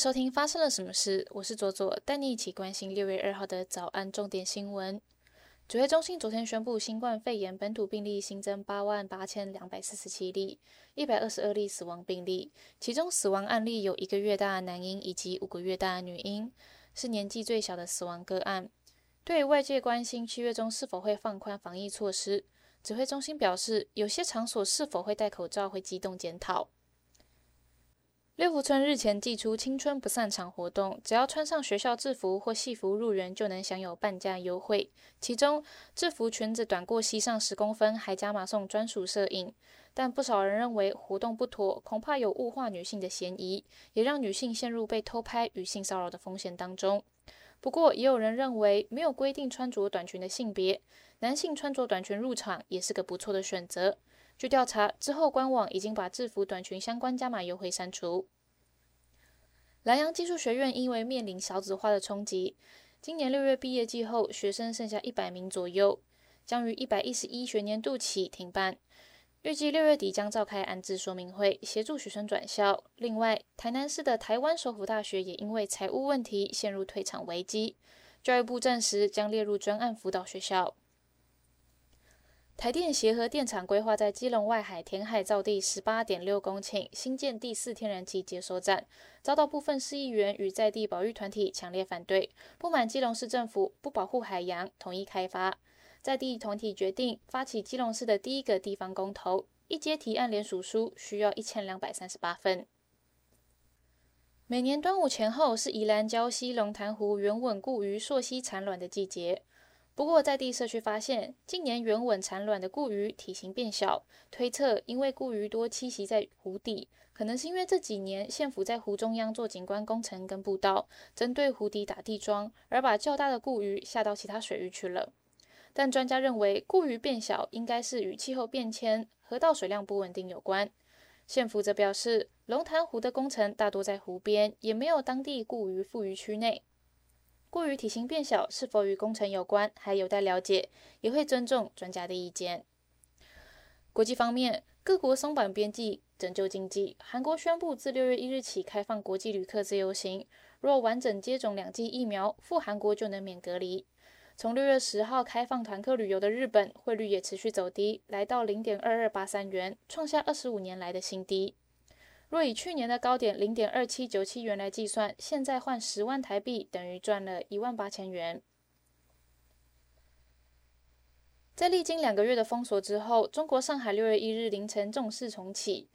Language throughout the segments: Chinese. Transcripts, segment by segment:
收听发生了什么事？我是左左，带你一起关心六月二号的早安重点新闻。指挥中心昨天宣布，新冠肺炎本土病例新增八万八千两百四十七例，一百二十二例死亡病例，其中死亡案例有一个月大的男婴以及五个月大的女婴，是年纪最小的死亡个案。对于外界关心七月中是否会放宽防疫措施，指挥中心表示，有些场所是否会戴口罩会机动检讨。六福村日前寄出青春不散场活动，只要穿上学校制服或戏服入园，就能享有半价优惠。其中制服裙子短过膝上十公分，还加码送专属摄影。但不少人认为活动不妥，恐怕有物化女性的嫌疑，也让女性陷入被偷拍与性骚扰的风险当中。不过，也有人认为没有规定穿着短裙的性别，男性穿着短裙入场也是个不错的选择。据调查之后，官网已经把制服短裙相关加码优惠删除。南洋技术学院因为面临少子化的冲击，今年六月毕业季后，学生剩下一百名左右，将于一百一十一学年度起停办。预计六月底将召开安置说明会，协助学生转校。另外，台南市的台湾首府大学也因为财务问题陷入退场危机，教育部暂时将列入专案辅导学校。台电协和电厂规划在基隆外海填海造地十八点六公顷，新建第四天然气接收站，遭到部分市议员与在地保育团体强烈反对，不满基隆市政府不保护海洋，统一开发。在地团体决定发起基隆市的第一个地方公投，一阶提案联署书需要一千两百三十八份。每年端午前后是宜兰礁溪龙潭湖原稳固鱼溯溪产卵的季节。不过，在地社区发现，近年原稳产卵的固鱼体型变小，推测因为固鱼多栖息在湖底，可能是因为这几年县府在湖中央做景观工程跟步道，针对湖底打地桩，而把较大的固鱼下到其他水域去了。但专家认为，固鱼变小应该是与气候变迁、河道水量不稳定有关。县府则表示，龙潭湖的工程大多在湖边，也没有当地固鱼富渔区内。过于体型变小是否与工程有关，还有待了解，也会尊重专家的意见。国际方面，各国松绑边际拯救经济。韩国宣布自六月一日起开放国际旅客自由行，若完整接种两剂疫苗，赴韩国就能免隔离。从六月十号开放团客旅游的日本，汇率也持续走低，来到零点二二八三元，创下二十五年来的新低。若以去年的高点零点二七九七元来计算，现在换十万台币等于赚了一万八千元。在历经两个月的封锁之后，中国上海六月一日凌晨正式重启，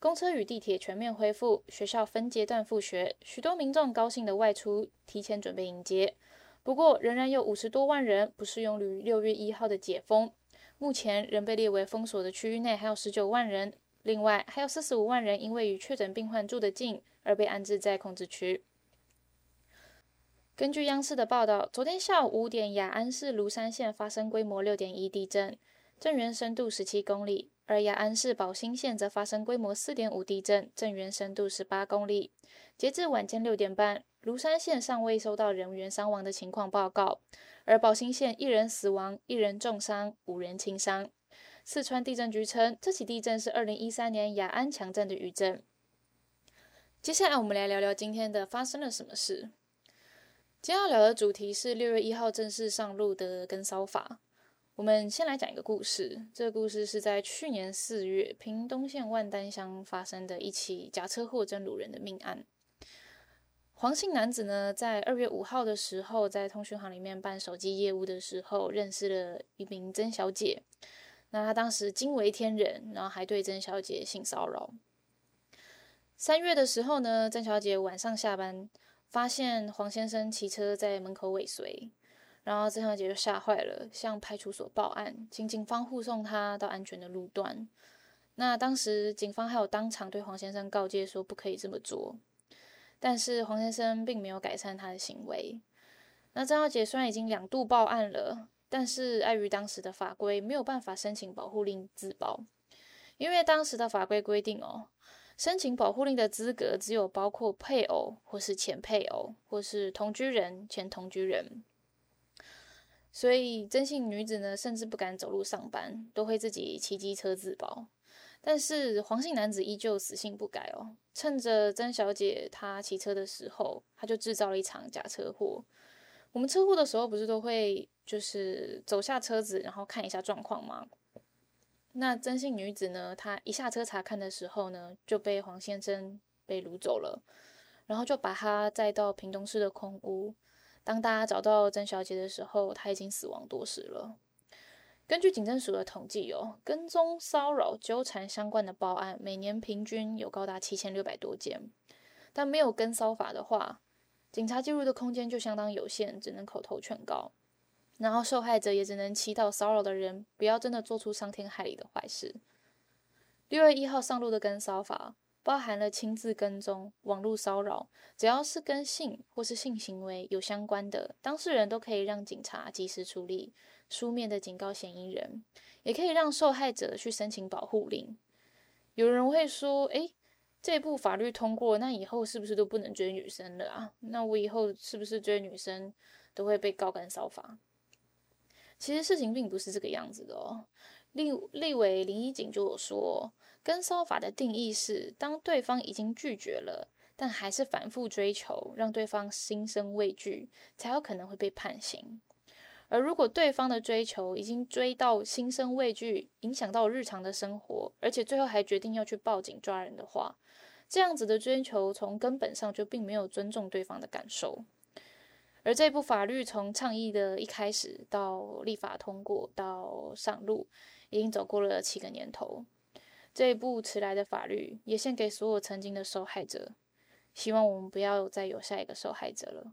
公车与地铁全面恢复，学校分阶段复学，许多民众高兴的外出，提前准备迎接。不过，仍然有五十多万人不适用于六月一号的解封，目前仍被列为封锁的区域内还有十九万人。另外，还有四十五万人因为与确诊病患住得近而被安置在控制区。根据央视的报道，昨天下午五点，雅安市庐山县发生规模六点一地震，震源深度十七公里；而雅安市宝兴县则发生规模四点五地震，震源深度十八公里。截至晚间六点半，庐山县尚未收到人员伤亡的情况报告，而宝兴县一人死亡，一人重伤，五人轻伤。四川地震局称，这起地震是二零一三年雅安强震的余震。接下来，我们来聊聊今天的发生了什么事。今天要聊的主题是六月一号正式上路的跟骚法。我们先来讲一个故事，这个故事是在去年四月，屏东县万丹乡发生的一起假车祸真掳人的命案。黄姓男子呢，在二月五号的时候，在通讯行里面办手机业务的时候，认识了一名曾小姐。那他当时惊为天人，然后还对曾小姐性骚扰。三月的时候呢，曾小姐晚上下班，发现黄先生骑车在门口尾随，然后曾小姐就吓坏了，向派出所报案，请警方护送她到安全的路段。那当时警方还有当场对黄先生告诫说不可以这么做，但是黄先生并没有改善他的行为。那曾小姐虽然已经两度报案了。但是碍于当时的法规，没有办法申请保护令自保，因为当时的法规规定哦，申请保护令的资格只有包括配偶或是前配偶或是同居人、前同居人，所以真姓女子呢，甚至不敢走路上班，都会自己骑机车自保。但是黄姓男子依旧死性不改哦，趁着曾小姐她骑车的时候，他就制造了一场假车祸。我们车祸的时候不是都会就是走下车子，然后看一下状况吗？那曾姓女子呢，她一下车查看的时候呢，就被黄先生被掳走了，然后就把她载到屏东市的空屋。当大家找到曾小姐的时候，她已经死亡多时了。根据警政署的统计，哦，跟踪、骚扰、纠缠相关的报案，每年平均有高达七千六百多件。但没有跟骚法的话，警察介入的空间就相当有限，只能口头劝告，然后受害者也只能祈祷骚扰的人不要真的做出伤天害理的坏事。六月一号上路的跟骚法。包含了亲自跟踪、网络骚扰，只要是跟性或是性行为有相关的，当事人都可以让警察及时处理，书面的警告嫌疑人，也可以让受害者去申请保护令。有人会说：“诶，这部法律通过，那以后是不是都不能追女生了啊？那我以后是不是追女生都会被告跟骚法？”其实事情并不是这个样子的哦。立立委林一景就有说。跟骚法的定义是，当对方已经拒绝了，但还是反复追求，让对方心生畏惧，才有可能会被判刑。而如果对方的追求已经追到心生畏惧，影响到日常的生活，而且最后还决定要去报警抓人的话，这样子的追求从根本上就并没有尊重对方的感受。而这部法律从倡议的一开始到立法通过到上路，已经走过了七个年头。这一部迟来的法律，也献给所有曾经的受害者。希望我们不要再有下一个受害者了。